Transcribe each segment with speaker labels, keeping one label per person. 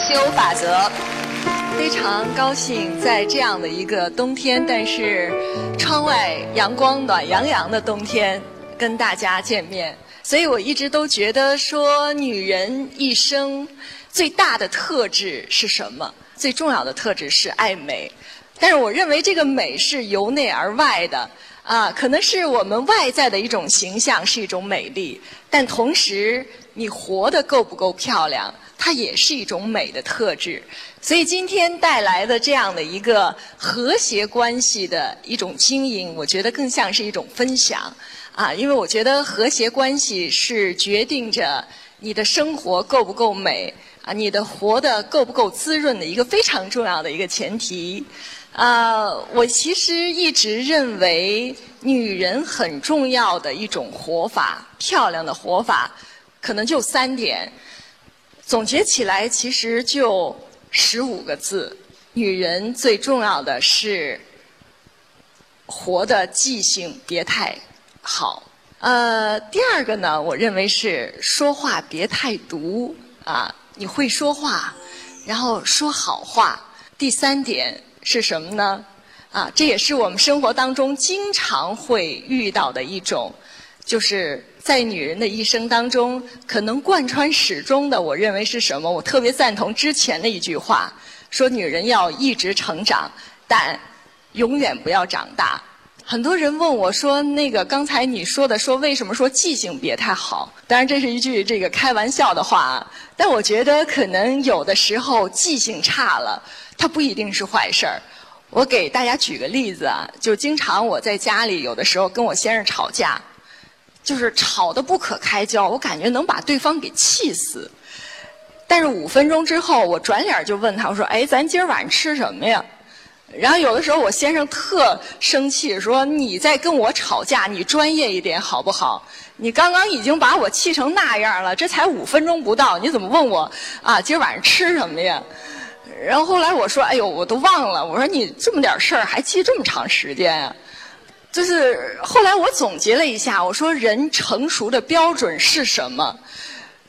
Speaker 1: 心有法则，非常高兴在这样的一个冬天，但是窗外阳光暖洋洋的冬天跟大家见面。所以我一直都觉得说，女人一生最大的特质是什么？最重要的特质是爱美。但是我认为这个美是由内而外的啊，可能是我们外在的一种形象是一种美丽，但同时你活得够不够漂亮？它也是一种美的特质，所以今天带来的这样的一个和谐关系的一种经营，我觉得更像是一种分享啊，因为我觉得和谐关系是决定着你的生活够不够美啊，你的活得够不够滋润的一个非常重要的一个前提啊。我其实一直认为，女人很重要的一种活法，漂亮的活法，可能就三点。总结起来，其实就十五个字：女人最重要的是活的记性别太好。呃，第二个呢，我认为是说话别太毒啊，你会说话，然后说好话。第三点是什么呢？啊，这也是我们生活当中经常会遇到的一种，就是。在女人的一生当中，可能贯穿始终的，我认为是什么？我特别赞同之前的一句话，说女人要一直成长，但永远不要长大。很多人问我说：“那个刚才你说的，说为什么说记性别太好？”当然这是一句这个开玩笑的话，但我觉得可能有的时候记性差了，它不一定是坏事儿。我给大家举个例子啊，就经常我在家里有的时候跟我先生吵架。就是吵得不可开交，我感觉能把对方给气死。但是五分钟之后，我转脸就问他，我说：“哎，咱今儿晚上吃什么呀？”然后有的时候我先生特生气，说：“你在跟我吵架，你专业一点好不好？你刚刚已经把我气成那样了，这才五分钟不到，你怎么问我啊？今儿晚上吃什么呀？”然后后来我说：“哎呦，我都忘了。”我说：“你这么点事儿还记这么长时间呀？”就是后来我总结了一下，我说人成熟的标准是什么？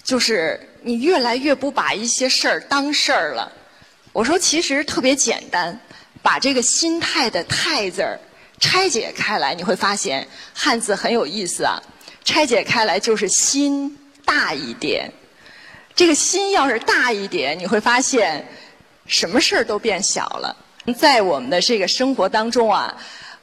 Speaker 1: 就是你越来越不把一些事儿当事儿了。我说其实特别简单，把这个心态的“态”字儿拆解开来，你会发现汉字很有意思啊。拆解开来就是心大一点。这个心要是大一点，你会发现什么事儿都变小了。在我们的这个生活当中啊。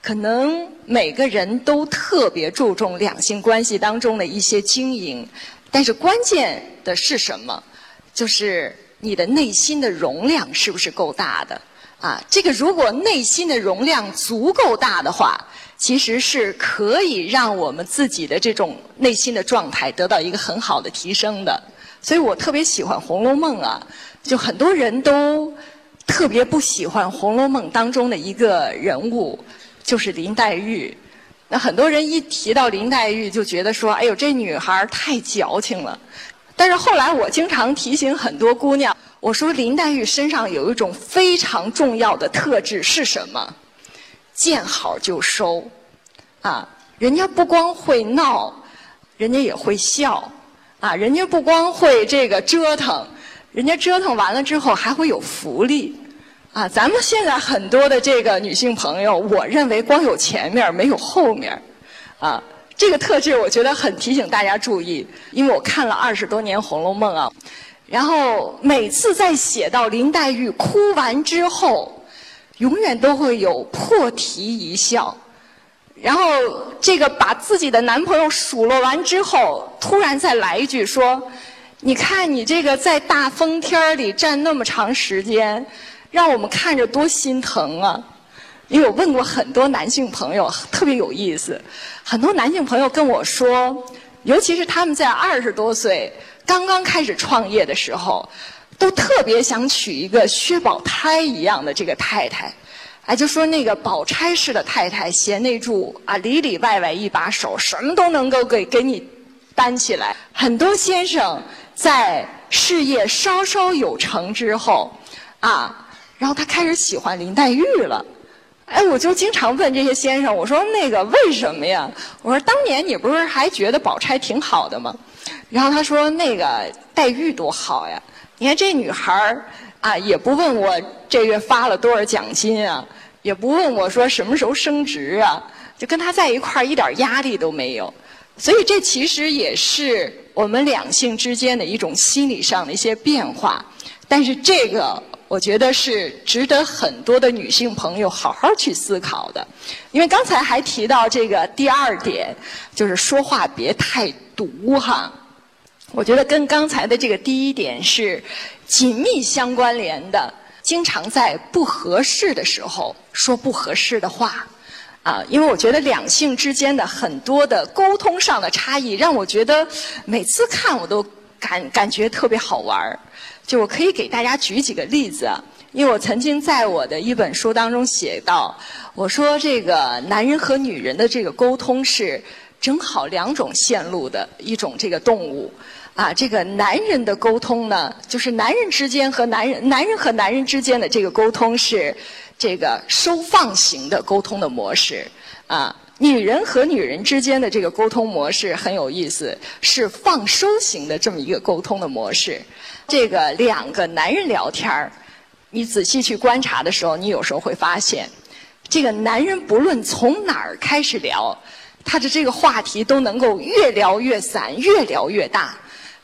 Speaker 1: 可能每个人都特别注重两性关系当中的一些经营，但是关键的是什么？就是你的内心的容量是不是够大的？啊，这个如果内心的容量足够大的话，其实是可以让我们自己的这种内心的状态得到一个很好的提升的。所以我特别喜欢《红楼梦》啊，就很多人都特别不喜欢《红楼梦》当中的一个人物。就是林黛玉，那很多人一提到林黛玉，就觉得说：“哎呦，这女孩太矫情了。”但是后来我经常提醒很多姑娘，我说林黛玉身上有一种非常重要的特质是什么？见好就收，啊，人家不光会闹，人家也会笑，啊，人家不光会这个折腾，人家折腾完了之后还会有福利。啊，咱们现在很多的这个女性朋友，我认为光有前面没有后面，啊，这个特质我觉得很提醒大家注意，因为我看了二十多年《红楼梦》啊，然后每次在写到林黛玉哭完之后，永远都会有破涕一笑，然后这个把自己的男朋友数落完之后，突然再来一句说：“你看你这个在大风天里站那么长时间。”让我们看着多心疼啊！因为我问过很多男性朋友，特别有意思。很多男性朋友跟我说，尤其是他们在二十多岁刚刚开始创业的时候，都特别想娶一个薛宝钗一样的这个太太。哎，就说那个宝钗式的太太，贤内助啊，里里外外一把手，什么都能够给给你担起来。很多先生在事业稍稍有成之后，啊。然后他开始喜欢林黛玉了，哎，我就经常问这些先生，我说那个为什么呀？我说当年你不是还觉得宝钗挺好的吗？然后他说那个黛玉多好呀，你看这女孩儿啊，也不问我这月发了多少奖金啊，也不问我说什么时候升职啊，就跟他在一块儿一点压力都没有。所以这其实也是我们两性之间的一种心理上的一些变化。但是这个。我觉得是值得很多的女性朋友好好去思考的，因为刚才还提到这个第二点，就是说话别太毒哈。我觉得跟刚才的这个第一点是紧密相关联的，经常在不合适的时候说不合适的话啊，因为我觉得两性之间的很多的沟通上的差异，让我觉得每次看我都感感觉特别好玩儿。就我可以给大家举几个例子，因为我曾经在我的一本书当中写到，我说这个男人和女人的这个沟通是正好两种线路的一种这个动物，啊，这个男人的沟通呢，就是男人之间和男人，男人和男人之间的这个沟通是这个收放型的沟通的模式，啊，女人和女人之间的这个沟通模式很有意思，是放收型的这么一个沟通的模式。这个两个男人聊天儿，你仔细去观察的时候，你有时候会发现，这个男人不论从哪儿开始聊，他的这个话题都能够越聊越散，越聊越大。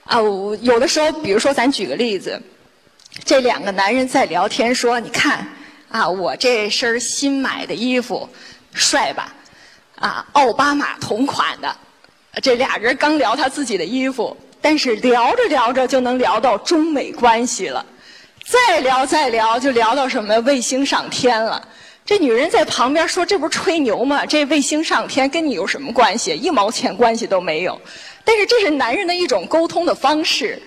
Speaker 1: 啊，有的时候，比如说咱举个例子，这两个男人在聊天说：“你看，啊，我这身新买的衣服帅吧？啊，奥巴马同款的。”这俩人刚聊他自己的衣服。但是聊着聊着就能聊到中美关系了，再聊再聊就聊到什么卫星上天了。这女人在旁边说：“这不是吹牛吗？这卫星上天跟你有什么关系？一毛钱关系都没有。”但是这是男人的一种沟通的方式。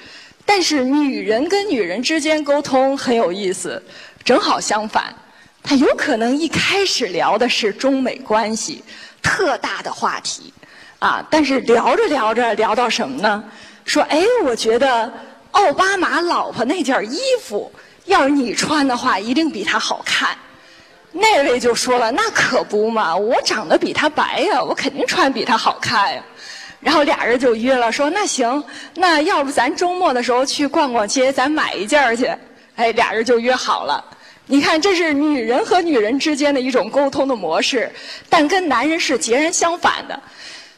Speaker 1: 但是女人跟女人之间沟通很有意思，正好相反，他有可能一开始聊的是中美关系，特大的话题啊，但是聊着聊着聊到什么呢？说哎，我觉得奥巴马老婆那件衣服，要是你穿的话，一定比他好看。那位就说了，那可不嘛，我长得比他白呀，我肯定穿比他好看呀。然后俩人就约了，说那行，那要不咱周末的时候去逛逛街，咱买一件去。哎，俩人就约好了。你看，这是女人和女人之间的一种沟通的模式，但跟男人是截然相反的。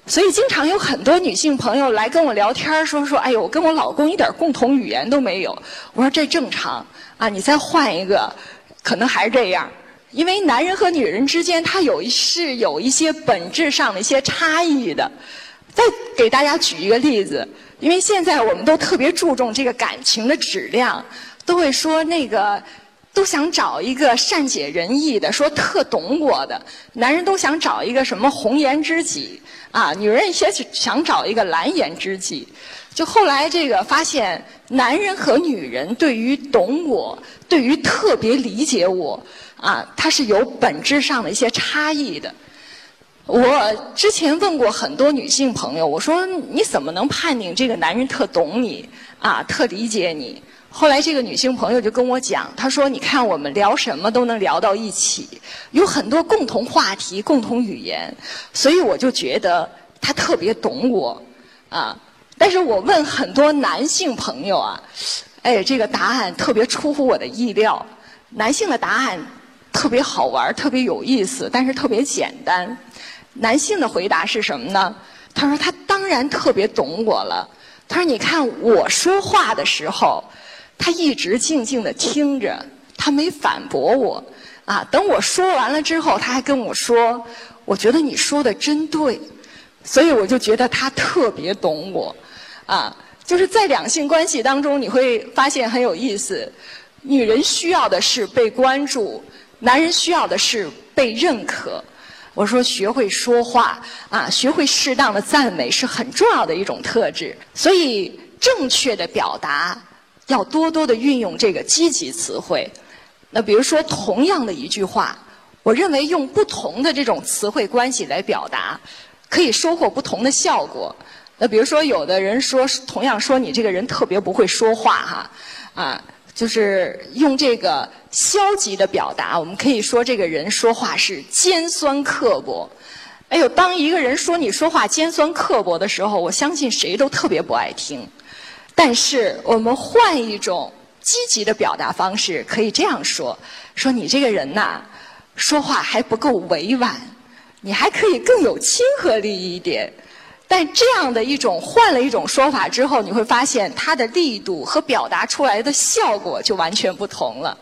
Speaker 1: 所以，经常有很多女性朋友来跟我聊天说说，哎呦，我跟我老公一点共同语言都没有。我说这正常啊，你再换一个，可能还是这样。因为男人和女人之间，他有一是有一些本质上的一些差异的。再给大家举一个例子，因为现在我们都特别注重这个感情的质量，都会说那个。都想找一个善解人意的，说特懂我的。男人都想找一个什么红颜知己啊，女人也想找一个蓝颜知己。就后来这个发现，男人和女人对于懂我，对于特别理解我啊，它是有本质上的一些差异的。我之前问过很多女性朋友，我说你怎么能判定这个男人特懂你啊，特理解你？后来这个女性朋友就跟我讲，她说：“你看我们聊什么都能聊到一起，有很多共同话题、共同语言，所以我就觉得她特别懂我啊。”但是我问很多男性朋友啊，哎，这个答案特别出乎我的意料。男性的答案特别好玩、特别有意思，但是特别简单。男性的回答是什么呢？他说：“他当然特别懂我了。”他说：“你看我说话的时候。”他一直静静的听着，他没反驳我，啊，等我说完了之后，他还跟我说：“我觉得你说的真对。”所以我就觉得他特别懂我，啊，就是在两性关系当中，你会发现很有意思。女人需要的是被关注，男人需要的是被认可。我说，学会说话，啊，学会适当的赞美是很重要的一种特质。所以，正确的表达。要多多的运用这个积极词汇。那比如说，同样的一句话，我认为用不同的这种词汇关系来表达，可以收获不同的效果。那比如说，有的人说，同样说你这个人特别不会说话哈，啊，就是用这个消极的表达，我们可以说这个人说话是尖酸刻薄。哎呦，当一个人说你说话尖酸刻薄的时候，我相信谁都特别不爱听。但是我们换一种积极的表达方式可以这样说：说你这个人呐，说话还不够委婉，你还可以更有亲和力一点。但这样的一种换了一种说法之后，你会发现它的力度和表达出来的效果就完全不同了。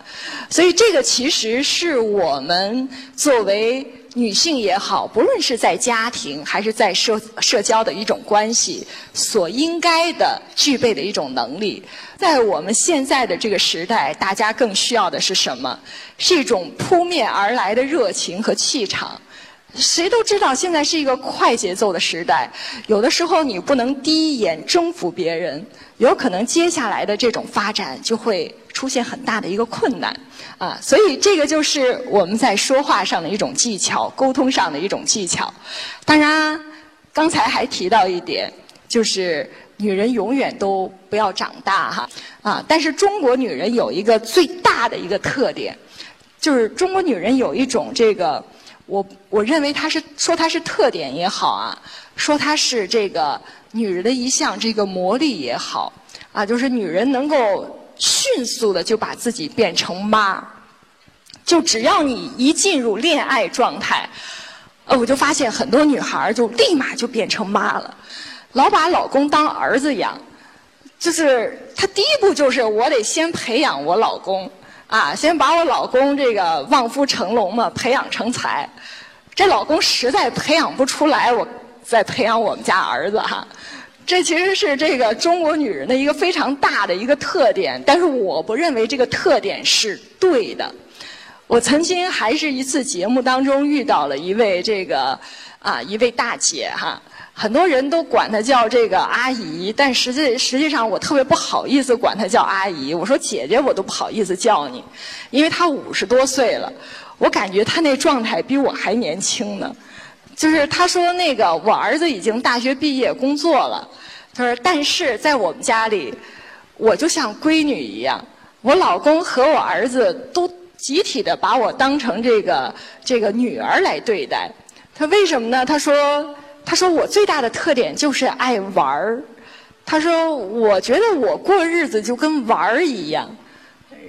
Speaker 1: 所以这个其实是我们作为女性也好，不论是在家庭还是在社社交的一种关系，所应该的具备的一种能力。在我们现在的这个时代，大家更需要的是什么？是一种扑面而来的热情和气场。谁都知道，现在是一个快节奏的时代，有的时候你不能第一眼征服别人，有可能接下来的这种发展就会出现很大的一个困难啊。所以这个就是我们在说话上的一种技巧，沟通上的一种技巧。当然，刚才还提到一点，就是女人永远都不要长大哈啊。但是中国女人有一个最大的一个特点，就是中国女人有一种这个。我我认为她是说她是特点也好啊，说她是这个女人的一项这个魔力也好啊，就是女人能够迅速的就把自己变成妈，就只要你一进入恋爱状态，呃，我就发现很多女孩就立马就变成妈了，老把老公当儿子养，就是她第一步就是我得先培养我老公。啊，先把我老公这个望夫成龙嘛，培养成才。这老公实在培养不出来，我再培养我们家儿子哈。这其实是这个中国女人的一个非常大的一个特点，但是我不认为这个特点是对的。我曾经还是一次节目当中遇到了一位这个啊一位大姐哈。很多人都管她叫这个阿姨，但实际实际上我特别不好意思管她叫阿姨。我说姐姐，我都不好意思叫你，因为她五十多岁了，我感觉她那状态比我还年轻呢。就是她说那个我儿子已经大学毕业工作了，她说但是在我们家里，我就像闺女一样，我老公和我儿子都集体的把我当成这个这个女儿来对待。他为什么呢？他说。他说：“我最大的特点就是爱玩儿。”他说：“我觉得我过日子就跟玩儿一样。”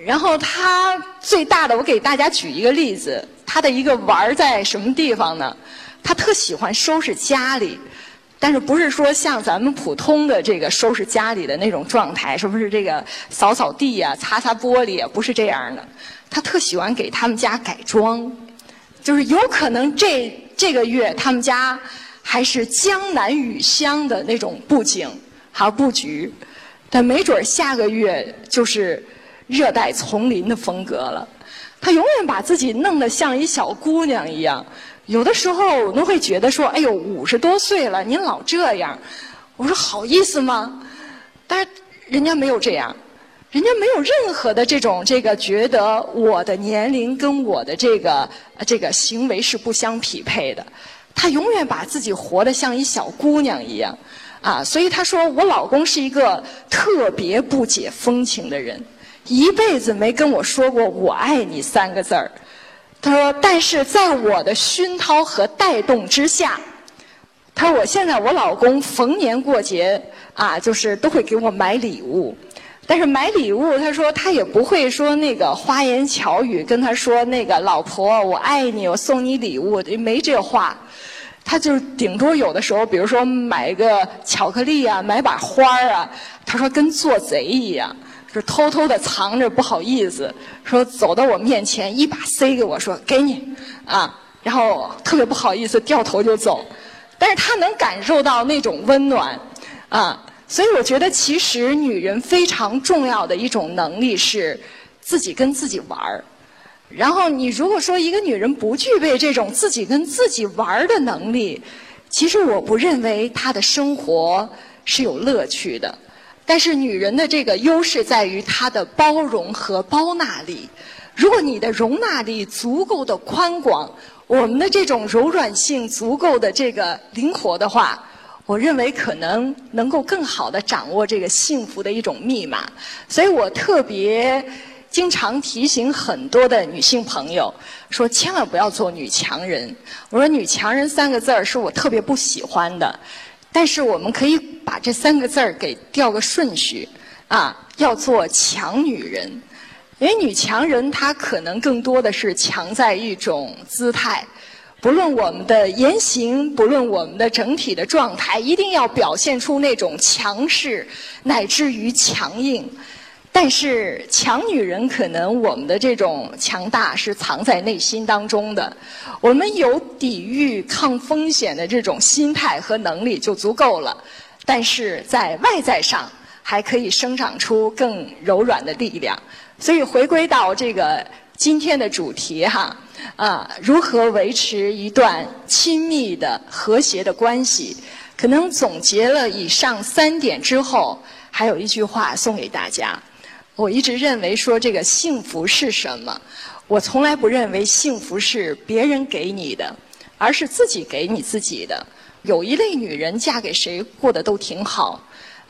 Speaker 1: 然后他最大的，我给大家举一个例子，他的一个玩儿在什么地方呢？他特喜欢收拾家里，但是不是说像咱们普通的这个收拾家里的那种状态，是不是这个扫扫地呀、擦擦玻璃啊？不是这样的。他特喜欢给他们家改装，就是有可能这这个月他们家。还是江南雨乡的那种布景还有布局，但没准下个月就是热带丛林的风格了。他永远把自己弄得像一小姑娘一样，有的时候我都会觉得说：“哎呦，五十多岁了，您老这样。”我说：“好意思吗？”但是人家没有这样，人家没有任何的这种这个觉得我的年龄跟我的这个这个行为是不相匹配的。她永远把自己活得像一小姑娘一样，啊，所以她说我老公是一个特别不解风情的人，一辈子没跟我说过“我爱你”三个字儿。他说，但是在我的熏陶和带动之下，他说我现在我老公逢年过节啊，就是都会给我买礼物，但是买礼物，他说他也不会说那个花言巧语跟他说那个老婆我爱你，我送你礼物，没这话。他就顶多有的时候，比如说买个巧克力啊，买把花儿啊，他说跟做贼一样，是偷偷的藏着，不好意思，说走到我面前一把塞给我说给你啊，然后特别不好意思掉头就走，但是他能感受到那种温暖啊，所以我觉得其实女人非常重要的一种能力是自己跟自己玩儿。然后你如果说一个女人不具备这种自己跟自己玩儿的能力，其实我不认为她的生活是有乐趣的。但是女人的这个优势在于她的包容和包纳力。如果你的容纳力足够的宽广，我们的这种柔软性足够的这个灵活的话，我认为可能能够更好的掌握这个幸福的一种密码。所以我特别。经常提醒很多的女性朋友说，千万不要做女强人。我说“女强人”三个字儿是我特别不喜欢的，但是我们可以把这三个字儿给调个顺序。啊，要做强女人。因为女强人她可能更多的是强在一种姿态，不论我们的言行，不论我们的整体的状态，一定要表现出那种强势，乃至于强硬。但是强女人可能我们的这种强大是藏在内心当中的，我们有抵御抗风险的这种心态和能力就足够了。但是在外在上还可以生长出更柔软的力量。所以回归到这个今天的主题哈，啊，如何维持一段亲密的和谐的关系？可能总结了以上三点之后，还有一句话送给大家。我一直认为说这个幸福是什么？我从来不认为幸福是别人给你的，而是自己给你自己的。有一类女人嫁给谁过得都挺好，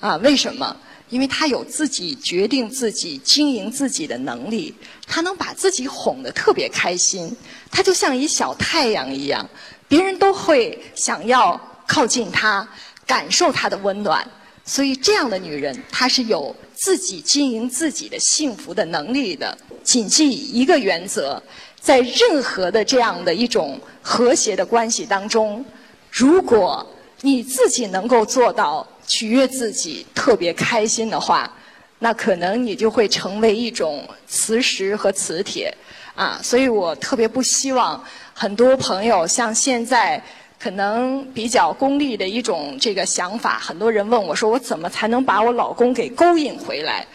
Speaker 1: 啊，为什么？因为她有自己决定自己、经营自己的能力，她能把自己哄得特别开心。她就像一小太阳一样，别人都会想要靠近她，感受她的温暖。所以，这样的女人，她是有自己经营自己的幸福的能力的。谨记一个原则，在任何的这样的一种和谐的关系当中，如果你自己能够做到取悦自己、特别开心的话，那可能你就会成为一种磁石和磁铁啊。所以我特别不希望很多朋友像现在。可能比较功利的一种这个想法，很多人问我说：“我怎么才能把我老公给勾引回来？”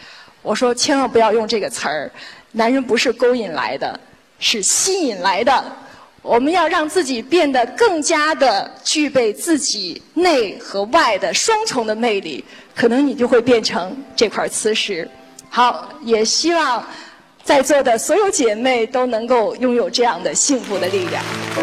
Speaker 1: 我说：“千万不要用这个词儿，男人不是勾引来的，是吸引来的。我们要让自己变得更加的具备自己内和外的双重的魅力，可能你就会变成这块磁石。”好，也希望在座的所有姐妹都能够拥有这样的幸福的力量。